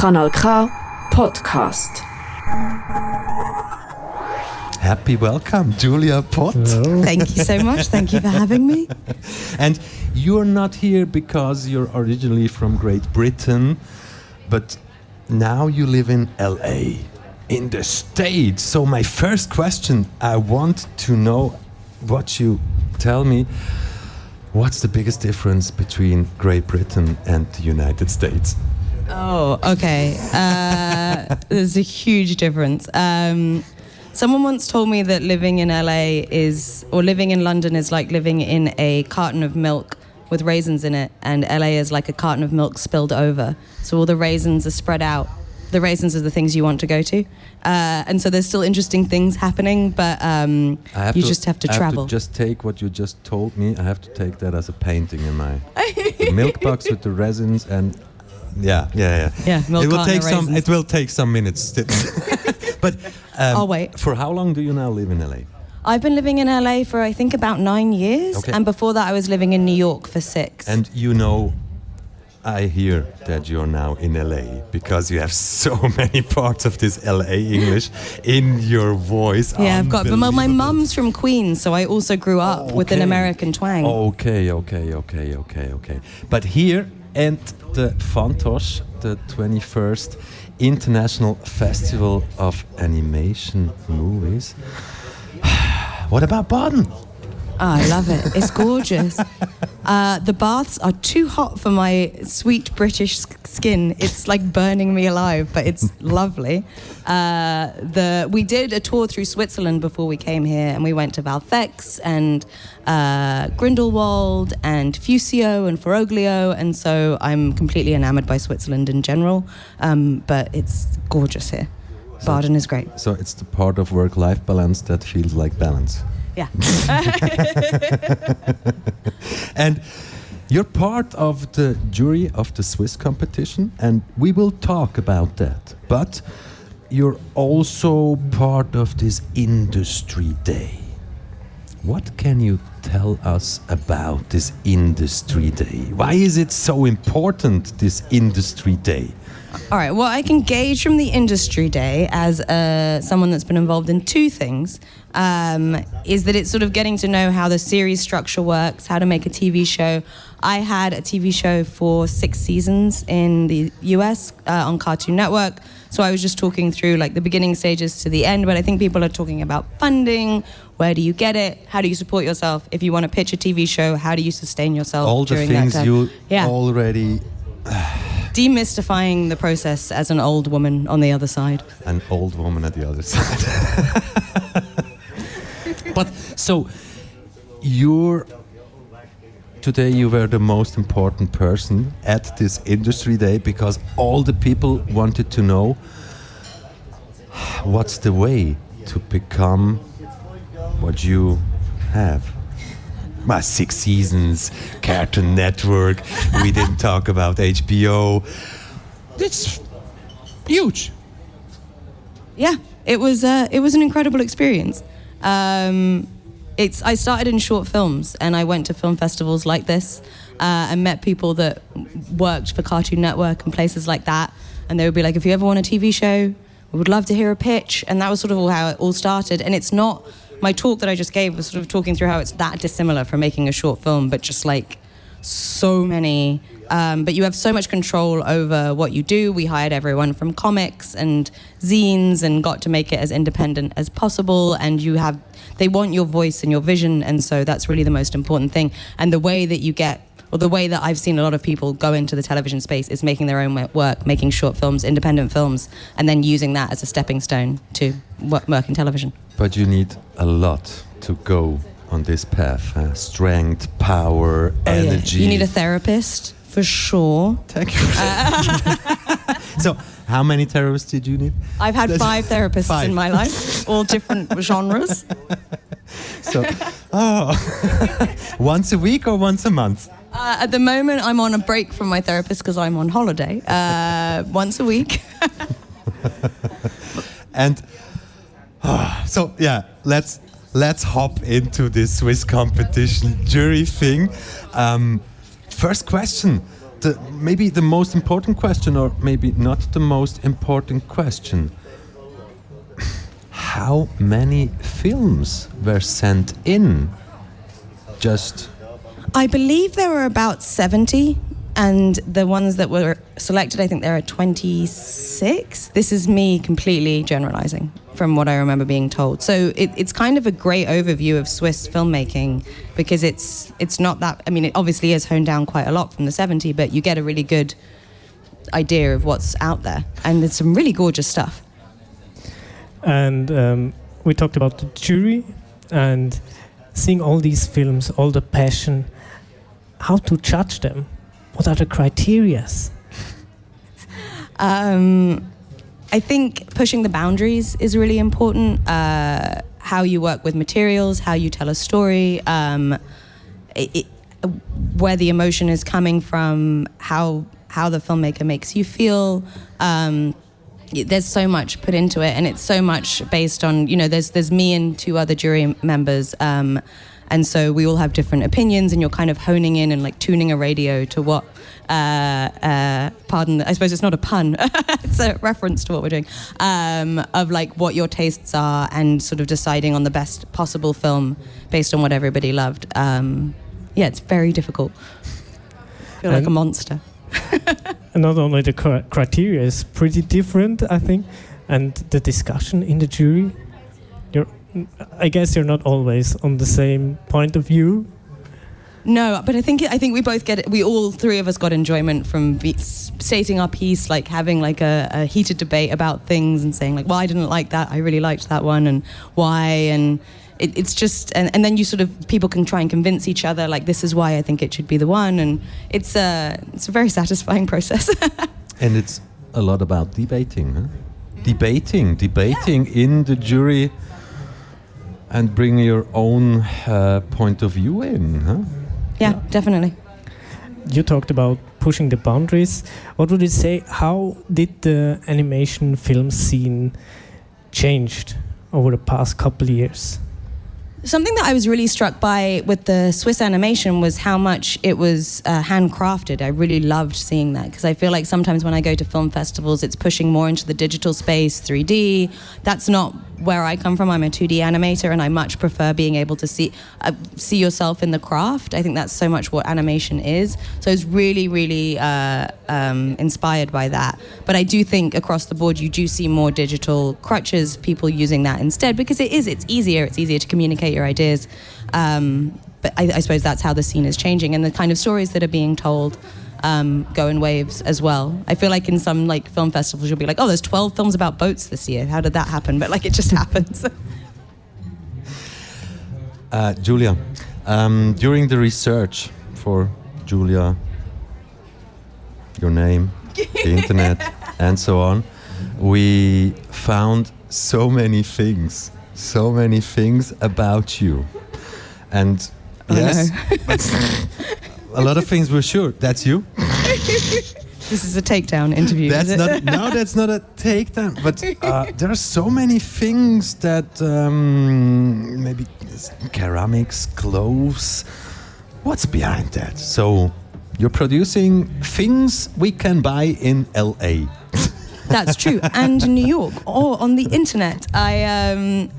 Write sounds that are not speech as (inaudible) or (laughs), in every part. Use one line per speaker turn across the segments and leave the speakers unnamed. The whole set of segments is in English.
Kanal K Podcast.
Happy welcome, Julia Pott.
Thank you so much. Thank you for having me. (laughs)
And you're not here because you're originally from Great Britain, but now you live in LA, in the States. So, my first question I want to know what you tell me what's the biggest difference between Great Britain and the United States?
Oh, okay. Uh, (laughs) there's a huge difference. Um, someone once told me that living in LA is, or living in London is like living in a carton of milk with raisins in it, and LA is like a carton of milk spilled over. So all the raisins are spread out. The raisins are the things you want to go to, uh, and so there's still interesting things happening, but um, you just have to
I
travel.
Have to just take what you just told me. I have to take that as a painting in my the (laughs) milk box with the resins and yeah, yeah, yeah.
Yeah,
it will take some. It will take some minutes. (laughs) but um,
I'll wait.
For how long do you now live in LA?
I've been living in LA for I think about nine years,
Okay.
and before that I was living in New York for six.
And you know, I hear that you're now in LA because you have (laughs) so many parts of this LA English in your voice.
yeah, I've got. But my, my mum's from Queens, so I also grew up with an American twang.
Okay, okay, okay, okay, okay. But here at the Fantoche, the 21st International Festival of Animation Movies. (sighs) what about Baden?
Oh, I love it. It's gorgeous. uh, the baths are too hot for my sweet British skin. It's like burning me alive, but it's lovely. Uh, the we did a tour through Switzerland before we came here, and we went to Valfex and uh, Grindelwald and Fusio and Foroglio, and so I'm completely enamored by Switzerland in general. Um, but it's gorgeous here. Baden is great.
So it's the part of work-life balance that feels like balance.
Yeah. (laughs)
And you're part of the jury of the Swiss competition, and we will talk about that. But you're also part of this industry day. What can you tell us about this industry day? Why is it so important, this industry day?
All right. Well, I can gauge from the industry day as uh, someone that's been involved in two things. Um, is that it's sort of getting to know how the series structure works, how to make a TV show. I had a TV show for six seasons in the US uh, on Cartoon Network. So I was just talking through like the beginning stages to the end, but I think people are talking about funding. Where do you get it? How do you support yourself? If you want to pitch a TV show, how do you sustain yourself
All the things you
yeah
already (sighs)
demystifying the process as an old woman on the other side.
an old woman at the other side. (laughs) but so you're today you were the most important person at this industry day because all the people wanted to know (sighs) what's the way to become what you have. My six seasons, Cartoon Network. we didn't (laughs) talk about HBO. It's huge.
Yeah, it was uh, it was an incredible experience. Um, it's I started in short films and I went to film festivals like this uh, and met people that worked for Cartoon Network and places like that. And they would be like, if you ever want a TV show, we would love to hear a pitch. And that was sort of how it all started. And it's not my talk that I just gave was sort of talking through how it's that dissimilar from making a short film, but just like so many um, but you have so much control over what you do. We hired everyone from comics and zines and got to make it as independent as possible and you have they want your voice and your vision and so that's really the most important thing. And the way that you get or the way that I've seen a lot of people go into the television space is making their own work, making short films, independent films, and then using that as a stepping stone to work, work in television.
But you need a lot to go on this path. Uh, strength, power,
Oh, yeah.
energy.
You need a therapist for sure.
Thank you. (laughs) so, how many therapists did you need?
I've had five therapists
Five.
in my life, all different (laughs) genres.
So, oh, (laughs) once a week or once a month?
Uh, at the moment, I'm on a break from my therapist because I'm on holiday uh, (laughs) once a week. (laughs)
And ah, (sighs) so, yeah, let's let's hop into this Swiss competition jury thing. Um, first question: the, maybe the most important question, or maybe not the most important question. How many films were sent in? Just
I believe there were about 70, and the ones that were selected, I think there are 26. This is me completely generalizing from what I remember being told. So it, it's kind of a great overview of Swiss filmmaking because it's it's not that. I mean, it obviously is honed down quite a lot from the 70, but you get a really good idea of what's out there, and there's some really gorgeous stuff.
And um, we talked about the jury and seeing all these films, all the passion. How to judge them? What are the criterias?
Um, I think pushing the boundaries is really important. Uh, how you work with materials, how you tell a story, um, it, where the emotion is coming from, how how the filmmaker makes you feel. Um, there's so much put into it, and it's so much based on you know. There's there's me and two other jury members. Um, and so we all have different opinions, and you're kind of honing in and like tuning a radio to what uh, uh, pardon, I suppose it's not a pun, (laughs) it's a reference to what we're doing, um, of like what your tastes are and sort of deciding on the best possible film based on what everybody loved. Um, yeah, it's very difficult. I feel like a monster.
and not only the criteria is pretty different, I think, and the discussion in the jury. You're, I guess you're not always on the same point of view
no, but I think I think we both get it. We all three of us got enjoyment from be, stating our piece, like having like a, a, heated debate about things and saying like, "Well, I didn't like that. I really liked that one, and why?" And it, it's just, and, and then you sort of people can try and convince each other like, "This is why I think it should be the one," and it's a it's a very (laughs) satisfying process. (laughs)
and it's a lot about debating, huh? debating, debating yeah. in the jury, and bring your own uh, point of view in, huh?
yeah, definitely.
You talked about pushing the boundaries. What would you say? How did the animation film scene changed over the past couple of years?
Something that I was really struck by with the Swiss animation was how much it was uh, handcrafted. I really loved seeing that because I feel like sometimes when I go to film festivals, it's pushing more into the digital space, 3D. That's not where I come from. I'm a 2D animator, and I much prefer being able to see uh, see yourself in the craft. I think that's so much what animation is. So I was really, really uh, um, inspired by that. But I do think across the board, you do see more digital crutches, people using that instead because it is. It's easier. It's easier to communicate your ideas. Um, but I, I, suppose that's how the scene is changing, and the kind of stories that are being told um, go in waves as well. I feel like in some like film festivals, you'll be like, "Oh, there's 12 films about boats this year. How did that happen?" But like, it just (laughs) happens.
uh, Julia, um, during the research for Julia, your name, the internet, (laughs) and so on, we found so many things so many things about you. And oh, yes, (laughs) a lot of things were sure. That's you. (laughs)
This is a takedown interview.
That's not. no, (laughs) that's not a takedown. But uh, there are so many things that um, maybe ceramics, clothes. What's behind that? So you're producing things we can buy in LA.
That's true, and in New York or on the internet. I um,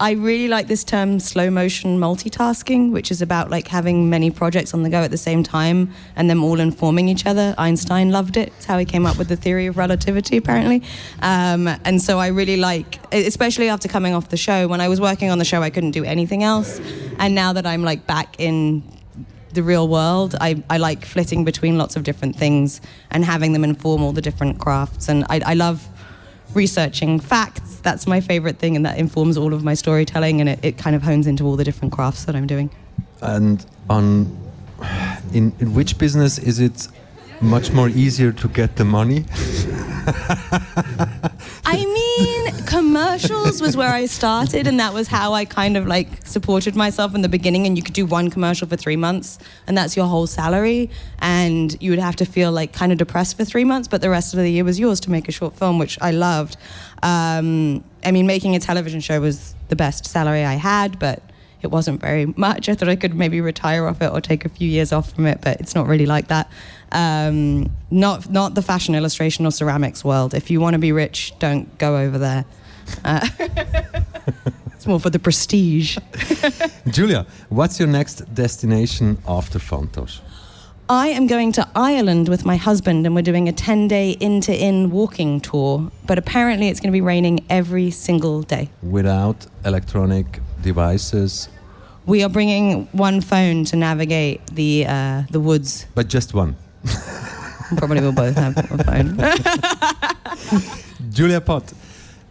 I really like this term slow motion multitasking, which is about like having many projects on the go at the same time and them all informing each other. Einstein loved it. It's how he came up with the theory of relativity, apparently. Um, and so I really like, especially after coming off the show, when I was working on the show, I couldn't do anything else. And now that I'm like back in the real world, I, I like flitting between lots of different things and having them inform all the different crafts. And I, I love researching facts. That's my favorite thing, and that informs all of my storytelling, and it, it kind of hones into all the different crafts that I'm doing.
And on, in, in which business is it much more easier to get the money? (laughs) (laughs)
I mean, commercials was where I started, and that was how I kind of like supported myself in the beginning. And you could do one commercial for three months, and that's your whole salary. And you would have to feel like kind of depressed for three months, but the rest of the year was yours to make a short film, which I loved. Um, I mean, making a television show was the best salary I had, but it wasn't very much. I thought I could maybe retire off it or take a few years off from it, but it's not really like that. Um, not not the fashion illustration or ceramics world. If you want to be rich, don't go over there. Uh, (laughs) it's more for the prestige. (laughs)
Julia, what's your next destination after Fantoche?
I am going to Ireland with my husband, and we're doing a 10 day inn to inn walking tour. But apparently, it's going to be raining every single day.
Without electronic devices,
We are bringing one phone to navigate the uh, the woods.
but just one.
Probably we'll both have a phone. (laughs)
Julia Pott,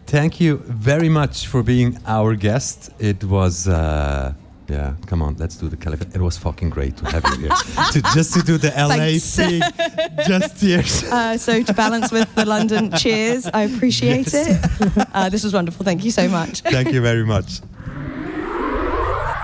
thank you very much for being our guest. It was. Uh, yeah, come on, let's do the California. It was fucking great to have you here. (laughs) to, just to do the LA
Thanks.
thing. (laughs) Just cheers.
Uh, so to balance with the London cheers, I appreciate it. Uh, this was wonderful. Thank you so much.
Thank you very much.